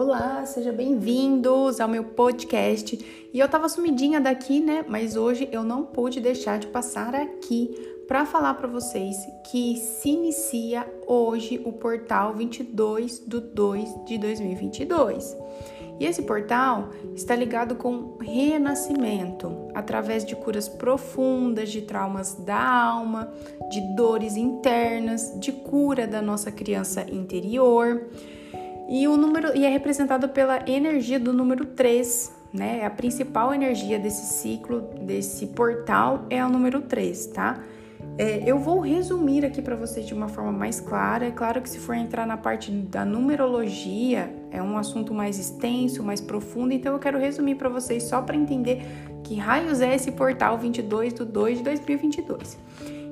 Olá, sejam bem-vindos ao meu podcast. E eu tava sumidinha daqui, né? Mas hoje eu não pude deixar de passar aqui para falar para vocês que se inicia hoje o portal 22 do 2 de 2022. E esse portal está ligado com renascimento, através de curas profundas de traumas da alma, de dores internas, de cura da nossa criança interior. E o número e é representado pela energia do número 3, né? A principal energia desse ciclo, desse portal é o número 3, tá? É, eu vou resumir aqui para vocês de uma forma mais clara. É claro que se for entrar na parte da numerologia, é um assunto mais extenso, mais profundo, então eu quero resumir para vocês só para entender que raios é esse portal 22 do 2 de 2022.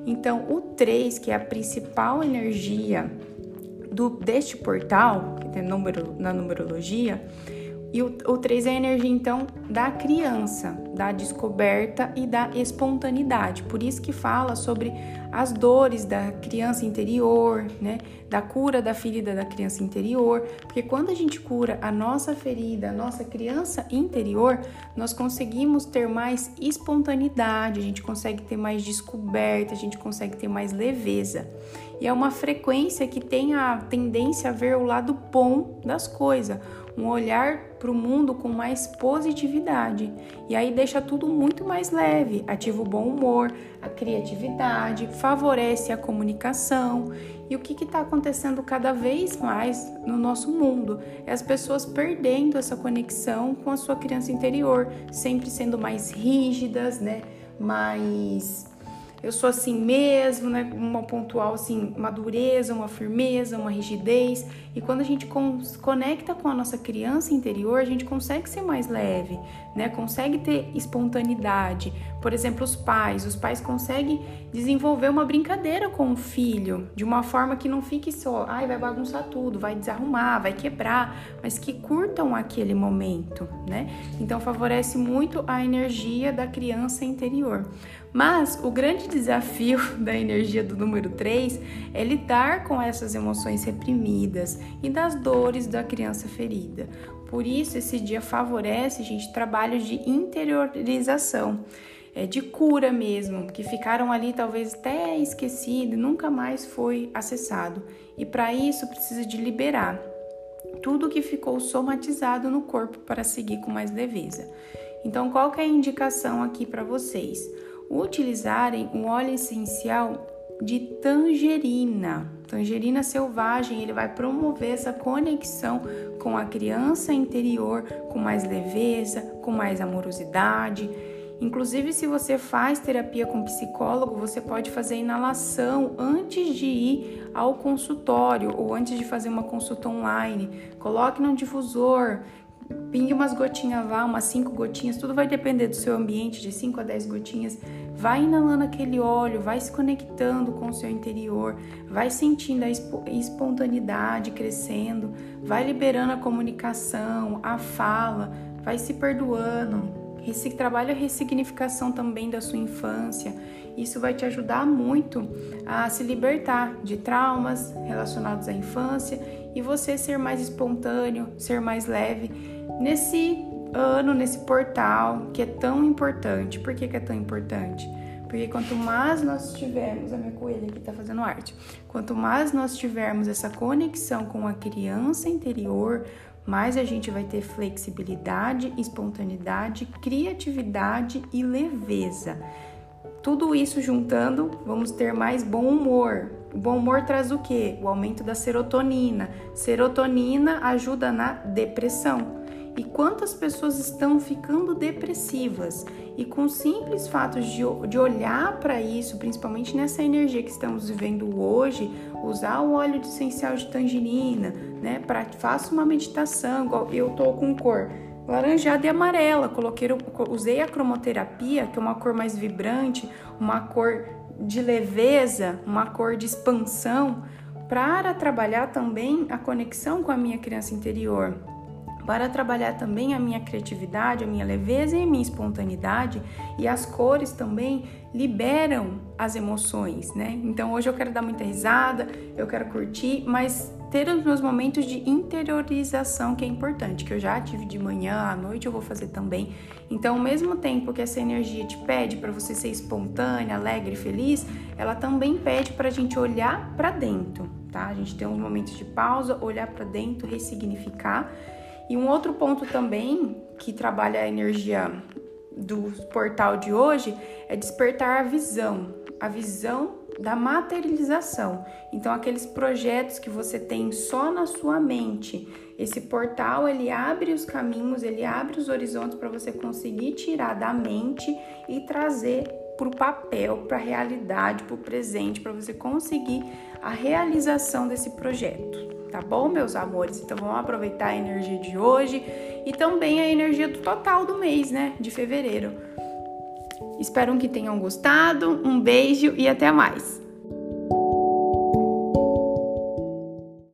Então, o 3, que é a principal energia do, deste portal, que é número, na numerologia, e o, o 3 é a energia, então, da criança, da descoberta e da espontaneidade. Por isso que fala sobre as dores da criança interior, né? Da cura da ferida da criança interior. Porque quando a gente cura a nossa ferida, a nossa criança interior, nós conseguimos ter mais espontaneidade, a gente consegue ter mais descoberta, a gente consegue ter mais leveza. E é uma frequência que tem a tendência a ver o lado bom das coisas um olhar para o mundo com mais positividade. E aí deixa tudo muito mais leve, ativa o bom humor, a criatividade, favorece a comunicação. E o que está acontecendo cada vez mais no nosso mundo? É as pessoas perdendo essa conexão com a sua criança interior, sempre sendo mais rígidas, né? mais eu sou assim mesmo, né? Uma pontual assim, uma dureza, uma firmeza, uma rigidez. E quando a gente conecta com a nossa criança interior, a gente consegue ser mais leve, né? Consegue ter espontaneidade. Por exemplo, os pais, os pais conseguem desenvolver uma brincadeira com o filho de uma forma que não fique só, ai, vai bagunçar tudo, vai desarrumar, vai quebrar, mas que curtam aquele momento, né? Então favorece muito a energia da criança interior. Mas o grande desafio da energia do número 3 é lidar com essas emoções reprimidas e das dores da criança ferida. Por isso, esse dia favorece, gente, trabalhos de interiorização, é, de cura mesmo, que ficaram ali talvez até esquecido, nunca mais foi acessado. E para isso precisa de liberar tudo que ficou somatizado no corpo para seguir com mais leveza. Então, qual que é a indicação aqui para vocês? utilizarem um óleo essencial de tangerina. Tangerina selvagem, ele vai promover essa conexão com a criança interior, com mais leveza, com mais amorosidade. Inclusive, se você faz terapia com psicólogo, você pode fazer inalação antes de ir ao consultório ou antes de fazer uma consulta online. Coloque num difusor, pingue umas gotinhas lá, umas 5 gotinhas, tudo vai depender do seu ambiente, de 5 a 10 gotinhas. Vai inalando aquele óleo, vai se conectando com o seu interior, vai sentindo a espontaneidade crescendo, vai liberando a comunicação, a fala, vai se perdoando. Esse trabalho a ressignificação também da sua infância. Isso vai te ajudar muito a se libertar de traumas relacionados à infância e você ser mais espontâneo, ser mais leve nesse ano, nesse portal que é tão importante. Por que, que é tão importante? Porque quanto mais nós tivermos, a minha coelha aqui tá fazendo arte, quanto mais nós tivermos essa conexão com a criança interior, mais a gente vai ter flexibilidade, espontaneidade, criatividade e leveza. Tudo isso juntando, vamos ter mais bom humor. O bom humor traz o quê? O aumento da serotonina. Serotonina ajuda na depressão. E quantas pessoas estão ficando depressivas? E com simples fatos de, de olhar para isso, principalmente nessa energia que estamos vivendo hoje, usar o óleo de essencial de tangerina, né? Para faça uma meditação, igual eu tô com cor laranjada e amarela. Coloquei, usei a cromoterapia, que é uma cor mais vibrante, uma cor de leveza, uma cor de expansão, para trabalhar também a conexão com a minha criança interior para trabalhar também a minha criatividade, a minha leveza e a minha espontaneidade. E as cores também liberam as emoções, né? Então hoje eu quero dar muita risada, eu quero curtir, mas ter os meus momentos de interiorização que é importante, que eu já tive de manhã, à noite eu vou fazer também. Então, ao mesmo tempo que essa energia te pede para você ser espontânea, alegre, feliz, ela também pede para a gente olhar para dentro, tá? A gente tem uns momentos de pausa, olhar para dentro, ressignificar. E um outro ponto também que trabalha a energia do portal de hoje é despertar a visão, a visão da materialização. Então, aqueles projetos que você tem só na sua mente, esse portal ele abre os caminhos, ele abre os horizontes para você conseguir tirar da mente e trazer para o papel, para a realidade, para o presente, para você conseguir a realização desse projeto. Tá bom, meus amores? Então vamos aproveitar a energia de hoje e também a energia do total do mês, né? De fevereiro. Espero que tenham gostado. Um beijo e até mais!